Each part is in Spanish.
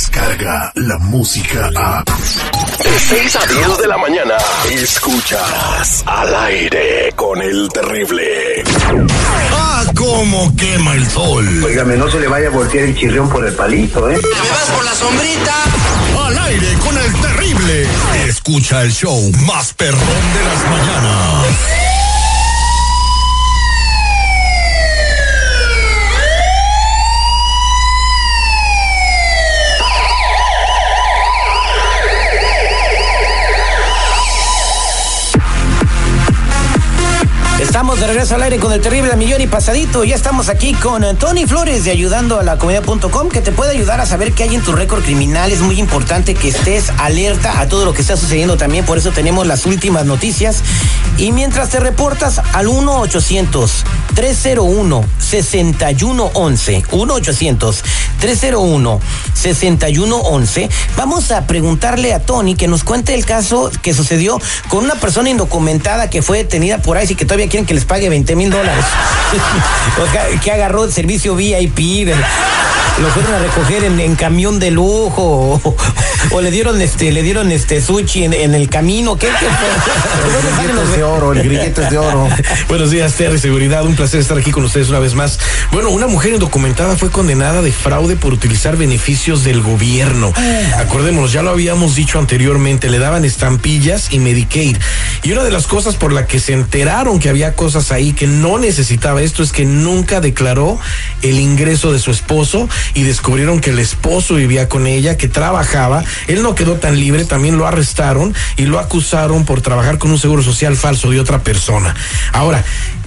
música, la música a... De 6 a 10 de la mañana, escuchas al aire con el terrible. ¡Ah, cómo quema el sol! Óigame, no se le vaya a voltear el chirrión por el palito, ¿eh? ¿Me vas por la sombrita? Al aire con el terrible. Escucha el show más perrón de las mañanas. Estamos de regreso al aire con el terrible millón y pasadito. Ya estamos aquí con eh, Tony Flores de ayudando a la comunidad.com que te puede ayudar a saber qué hay en tu récord criminal. Es muy importante que estés alerta a todo lo que está sucediendo también. Por eso tenemos las últimas noticias. Y mientras te reportas al 1-800-301-6111, 1-800-301-6111, vamos a preguntarle a Tony que nos cuente el caso que sucedió con una persona indocumentada que fue detenida por ahí y que todavía quieren que les pague 20 mil dólares. Que agarró el servicio VIP, de- lo fueron a recoger en, en camión de lujo o, o le dieron este le dieron este sushi en, en el camino. ¿Qué, qué fue? ¿De dónde salen los- de oro, el grillete de oro. Buenos días, Terry Seguridad. Un placer estar aquí con ustedes una vez más. Bueno, una mujer indocumentada fue condenada de fraude por utilizar beneficios del gobierno. Acordémonos, ya lo habíamos dicho anteriormente, le daban estampillas y Medicaid. Y una de las cosas por la que se enteraron que había cosas ahí que no necesitaba esto es que nunca declaró el ingreso de su esposo y descubrieron que el esposo vivía con ella, que trabajaba. Él no quedó tan libre, también lo arrestaron y lo acusaron por trabajar con un seguro social falso de otra persona. Ahora,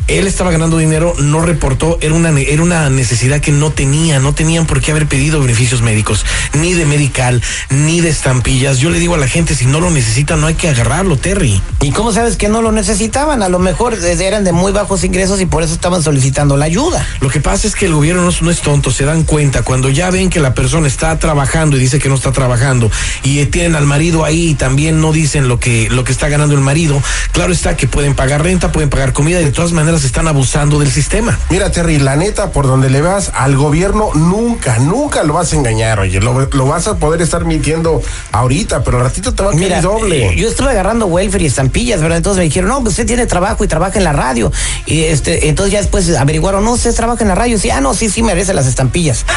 él estaba ganando dinero, no reportó, era una, era una necesidad que no tenía, no tenían por qué haber pedido beneficios médicos, ni de medical, ni de estampillas. Yo le digo a la gente, si no lo necesitan, no hay que agarrarlo, Terry. ¿Y cómo sabes que no lo necesitaban? A lo mejor eh, eran de muy bajos ingresos y por eso estaban solicitando la ayuda. Lo que pasa es que el gobierno no es, no es tonto, se dan cuenta cuando ya ven que la persona está trabajando y dice que no está trabajando y tienen al marido ahí y también no dicen lo que, lo que está ganando el marido. Claro está que pueden pagar renta, pueden pagar comida y de todas maneras están abusando del sistema. Mira, Terry, la neta, por donde le veas al gobierno, nunca, nunca lo vas a engañar, oye. Lo, lo vas a poder estar mintiendo ahorita, pero al ratito te va a caer doble. eh, yo estuve agarrando welfare y estampillas, ¿verdad? Entonces me dijeron, no, pues usted tiene trabajo y trabaja en la radio. Y este, entonces ya después averiguaron, no, usted trabaja en la radio. Sí, ah, no, sí, sí, merece las estampillas.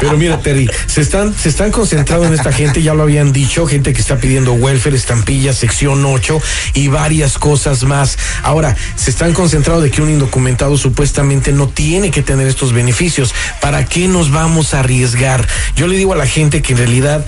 Pero mira, Terry, se están, se están concentrando en esta gente, ya lo habían dicho, gente que está pidiendo welfare, estampillas, sección 8 y varias cosas más. Ahora, se están concentrando de que un indocumentado supuestamente no tiene que tener estos beneficios. ¿Para qué nos vamos a arriesgar? Yo le digo a la gente que en realidad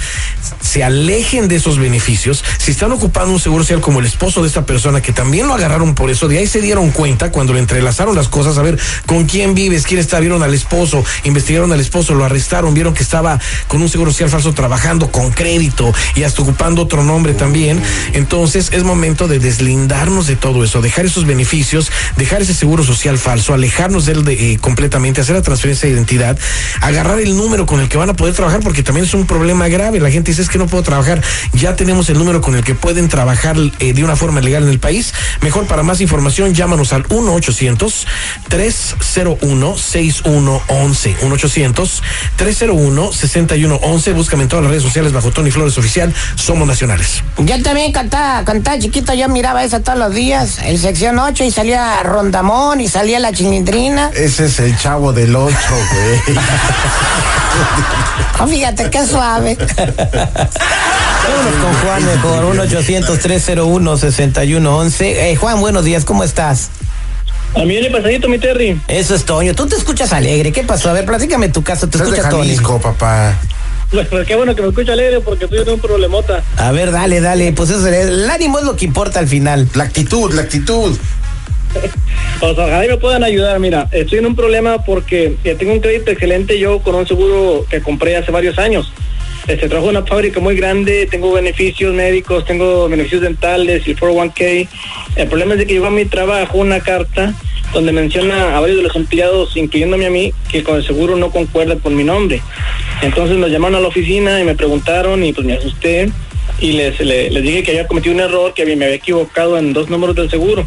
se alejen de esos beneficios. Si están ocupando un seguro social como el esposo de esta persona, que también lo agarraron por eso, de ahí se dieron cuenta cuando le entrelazaron las cosas, a ver con quién vives, quién está, vieron al esposo, investigaron al esposo, lo arrestaron, vieron que estaba con un seguro social falso trabajando con crédito y hasta ocupando otro nombre también. Entonces es momento de deslindarnos de todo eso, dejar esos beneficios, dejar ese seguro social falso, alejarnos de él de, eh, completamente, hacer la transferencia de identidad, agarrar el número con el que van a poder trabajar, porque también es un problema grave. La gente dice es que no puedo trabajar. Ya tenemos el número con el que pueden trabajar eh, de una forma legal en el país. Mejor para más información, llámanos al 1 800 301 6111 1 800 301 6111 Búscame en todas las redes sociales bajo Tony Flores Oficial. Somos nacionales. Yo también cantaba, cantaba chiquito, yo miraba esa todos los días, el sección 8 y salía Rondamón y salía la chilindrina. Ese es el chavo del 8, güey. Oh, fíjate qué suave. Vámonos con Juan mejor, 1-800-301-6111. Eh, Juan, buenos días, ¿cómo estás? A mí le pasadito, mi Terry. Eso es Toño. Tú te escuchas alegre. ¿Qué pasó? A ver, platícame tu caso. Te Estás de escucha Tony. Jalisco, papá. Pues, pues, qué bueno que me escucha alegre porque estoy en un problemota. A ver, dale, dale. Pues eso, el ánimo es lo que importa al final. La actitud, la actitud. O sea, ojalá y me puedan ayudar. Mira, estoy en un problema porque eh, tengo un crédito excelente yo con un seguro que compré hace varios años. Este, trabajo en una fábrica muy grande, tengo beneficios médicos, tengo beneficios dentales y 401k. El problema es de que llegó a mi trabajo una carta donde menciona a varios de los empleados, incluyéndome a mí, que con el seguro no concuerda con mi nombre. Entonces nos llamaron a la oficina y me preguntaron y pues me asusté y les, le- les dije que había cometido un error, que me había equivocado en dos números del seguro.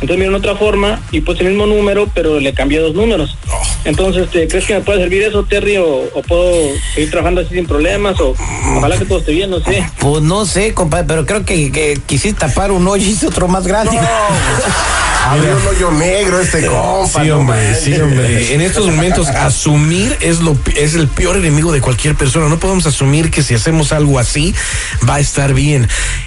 Entonces me dieron otra forma y puse el mismo número, pero le cambié dos números. Entonces, este, ¿crees que me puede servir eso, Terry? O, o puedo seguir trabajando así sin problemas? O ojalá que todo esté bien, no sé. Pues no sé, compadre, pero creo que, que quisiste tapar un hoyo y hice otro más grande. Abrió un hoyo negro este compa. Sí, no hombre, sí, hombre. En estos momentos, asumir es lo es el peor enemigo de cualquier persona. No podemos asumir que si hacemos algo así va a estar bien.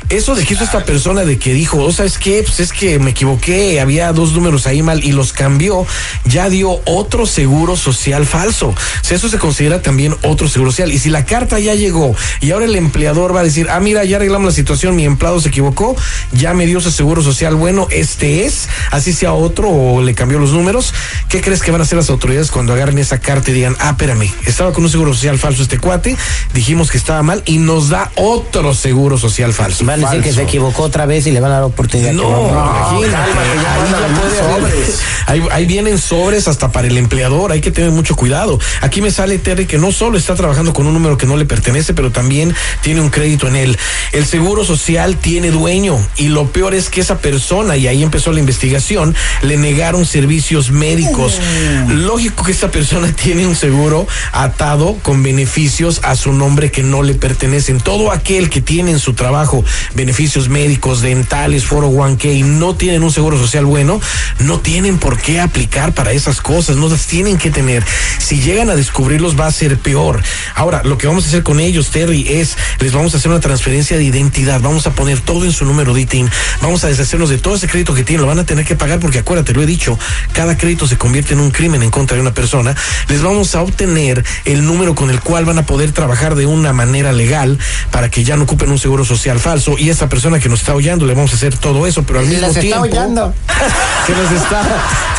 Eso de que hizo esta persona de que dijo, o sabes qué, pues es que me equivoqué, había dos números ahí mal y los cambió, ya dio otro seguro social falso. O sea, eso se considera también otro seguro social. Y si la carta ya llegó y ahora el empleador va a decir, ah, mira, ya arreglamos la situación, mi empleado se equivocó, ya me dio su seguro social, bueno, este es, así sea otro o le cambió los números, ¿qué crees que van a hacer las autoridades cuando agarren esa carta y digan, ah, espérame, estaba con un seguro social falso este cuate, dijimos que estaba mal y nos da otro seguro social falso? Van a decir que se equivocó otra vez y le van a dar oportunidad. No, que imagínate, cálmate, ya ahí, mandan ya puede haber- sobres. ahí- ahí vienen sobres hasta para el empleador, hay que tener mucho cuidado. Aquí me sale Terry que no solo está trabajando con un número que no le pertenece, pero también tiene un crédito en él. El seguro social tiene dueño y lo peor es que esa persona, y ahí empezó la investigación, le negaron servicios médicos. Lógico que esta persona tiene un seguro atado con beneficios a su nombre que no le pertenecen. Todo aquel que tiene en su trabajo beneficios médicos, dentales, foro 1K y no tienen un seguro social bueno, no tienen por qué aplicar para esas cosas, no las tienen que tener. Si llegan a descubrirlos va a ser peor. Ahora, lo que vamos a hacer con ellos, Terry, es les vamos a hacer una transferencia de identidad, vamos a poner todo en su número de ITIN, vamos a deshacernos de todo ese crédito que tienen, lo van a tener que pagar porque acuérdate, lo he dicho, cada crédito se convierte en un crimen en contra de una persona. Les vamos a obtener el número con el cual van a poder trabajar de una manera legal para que ya no ocupen un seguro social falso y esa persona que nos está oyendo le vamos a hacer todo eso, pero al mismo Las tiempo. que nos está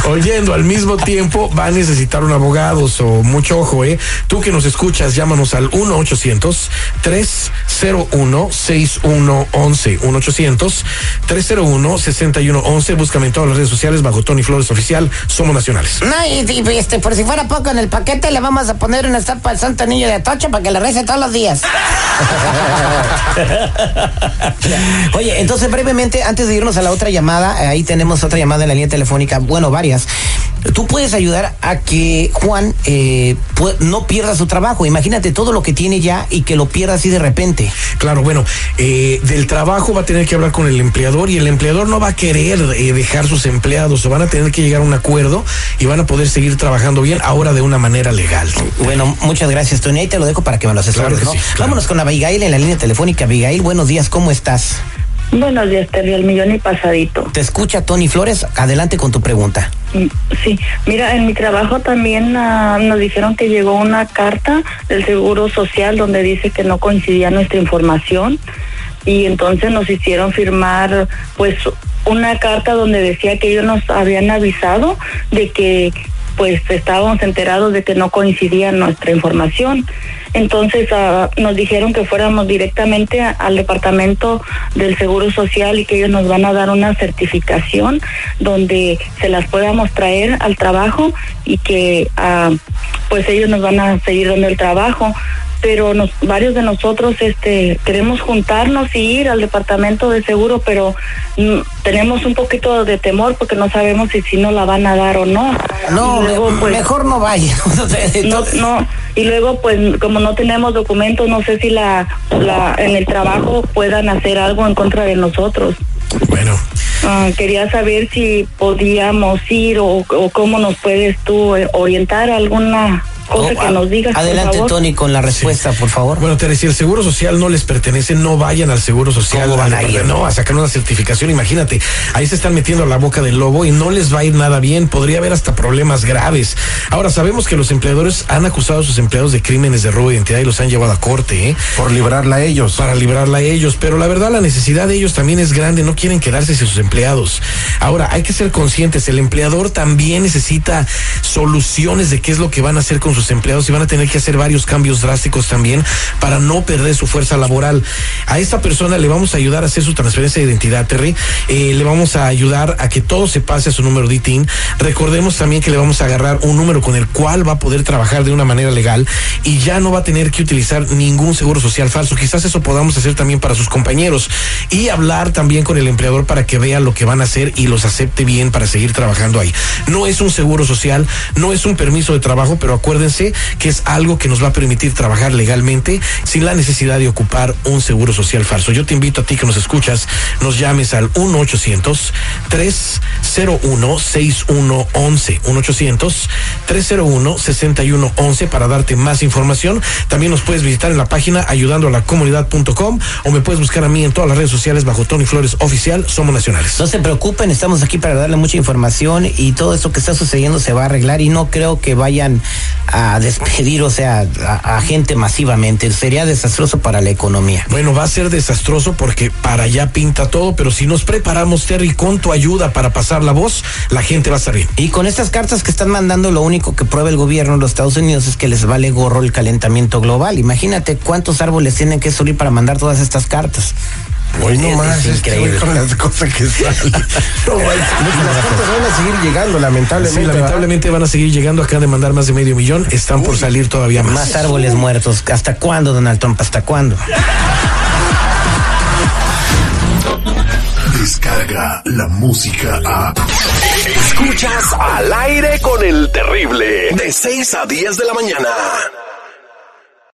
oyendo al mismo tiempo va a necesitar un abogado, o mucho ojo, ¿eh? Tú que nos escuchas, llámanos al 1-800-301-6111. 1-800-301-6111. Búscame en todas las redes sociales bajo Tony Flores Oficial. Somos nacionales. No, y, y, este, por si fuera poco, en el paquete le vamos a poner una estampa al Santo Niño de Atocha para que le rece todos los días. Oye, entonces brevemente, antes de irnos a la otra llamada, eh, ahí tenemos otra llamada en la línea telefónica, bueno, varias. Tú puedes ayudar a que Juan eh, no pierda su trabajo. Imagínate todo lo que tiene ya y que lo pierda así de repente. Claro, bueno, eh, del trabajo va a tener que hablar con el empleador y el empleador no va a querer eh, dejar sus empleados o van a tener que llegar a un acuerdo y van a poder seguir trabajando bien ahora de una manera legal. Bueno, muchas gracias, Tony. Ahí te lo dejo para que me lo asesores, Claro que ¿no? sí, claro. Vámonos con Abigail en la línea telefónica. Abigail, buenos días, ¿cómo estás? Buenos días, Terry, el millón y pasadito. Te escucha Tony Flores. Adelante con tu pregunta. Mm, Sí, mira, en mi trabajo también ah, nos dijeron que llegó una carta del Seguro Social donde dice que no coincidía nuestra información y entonces nos hicieron firmar pues una carta donde decía que ellos nos habían avisado de que pues estábamos enterados de que no coincidía nuestra información. Entonces ah, nos dijeron que fuéramos directamente al departamento del Seguro Social y que ellos nos van a dar una certificación donde se las podamos traer al trabajo y que ah, pues ellos nos van a seguir dando el trabajo pero nos, varios de nosotros este queremos juntarnos y ir al departamento de seguro, pero mm, tenemos un poquito de temor porque no sabemos si si nos la van a dar o no. No, Y luego, me- pues, mejor no vaya. No, no, y luego pues como no tenemos documentos, no sé si la, la en el trabajo puedan hacer algo en contra de nosotros. Bueno, Ah, quería saber si podíamos ir o, o cómo nos puedes tú eh, orientar alguna cosa Oh, que nos digas. por Adelante, favor. Tony, con la respuesta, por favor. Bueno, Tere, si el seguro social no les pertenece, no vayan al seguro social. ¿Cómo van a ir? No, a sacar una certificación. Imagínate, ahí se están metiendo a la boca del lobo y no les va a ir nada bien. Podría haber hasta problemas graves. Ahora, sabemos que los empleadores han acusado a sus empleados de crímenes de robo de identidad y los han llevado a corte, ¿eh? Por librarla a ellos. para librarla a ellos, pero la verdad la necesidad de ellos también es grande, no quieren quedarse sin sus empleados. Ahora, hay que ser conscientes, el empleador también necesita soluciones de qué es lo que van a hacer con sus empleados y van a tener que hacer varios cambios drásticos también para no perder su fuerza laboral. A esta persona le vamos a ayudar a hacer su transferencia de identidad, Terry. Eh, le vamos a ayudar a que todo se pase a su número de ITIN. Recordemos también que le vamos a agarrar un número con el cual va a poder trabajar de una manera legal y ya no va a tener que utilizar ningún seguro social falso. Quizás eso podamos hacer también para sus compañeros y hablar también con el empleador para que vea lo que van a hacer y los acepte bien para seguir trabajando ahí. No es un seguro social, no es un permiso de trabajo, pero acuérdense que es algo que nos va a permitir trabajar legalmente sin la necesidad de ocupar un seguro social falso. Yo te invito a ti que nos escuchas, nos llames al 1-800-301-6111. 1-800-301-6111 para darte más información. También nos puedes visitar en la página ayudando a la comunidad.com o me puedes buscar a mí en todas las redes sociales bajo Tony Flores Oficial. Somos nacionales. No se preocupen, estamos aquí para darle mucha información y todo esto que está sucediendo se va a arreglar y no creo que vayan a despedir, o sea, a, a gente masivamente. Sería desastroso para la economía. Bueno, va a ser desastroso porque para allá pinta todo, pero si nos preparamos, Terry, con tu ayuda para pasar la voz, la gente va a bien. Y con estas cartas que están mandando, lo único que prueba el gobierno de los Estados Unidos es que les vale gorro el calentamiento global. Imagínate cuántos árboles tienen que subir para mandar todas estas cartas. Hoy no Es- más, es es increíble. con las cosas que salen. No, las cartas van a seguir llegando, lamentablemente. Sí, lamentablemente van a seguir llegando acá de mandar más de medio millón. Están por salir todavía más. Más árboles muertos. ¿Hasta cuándo, Donald Trump? ¿Hasta cuándo? Descarga la música a. Escuchas al aire con el terrible. De 6 a 10 de la mañana.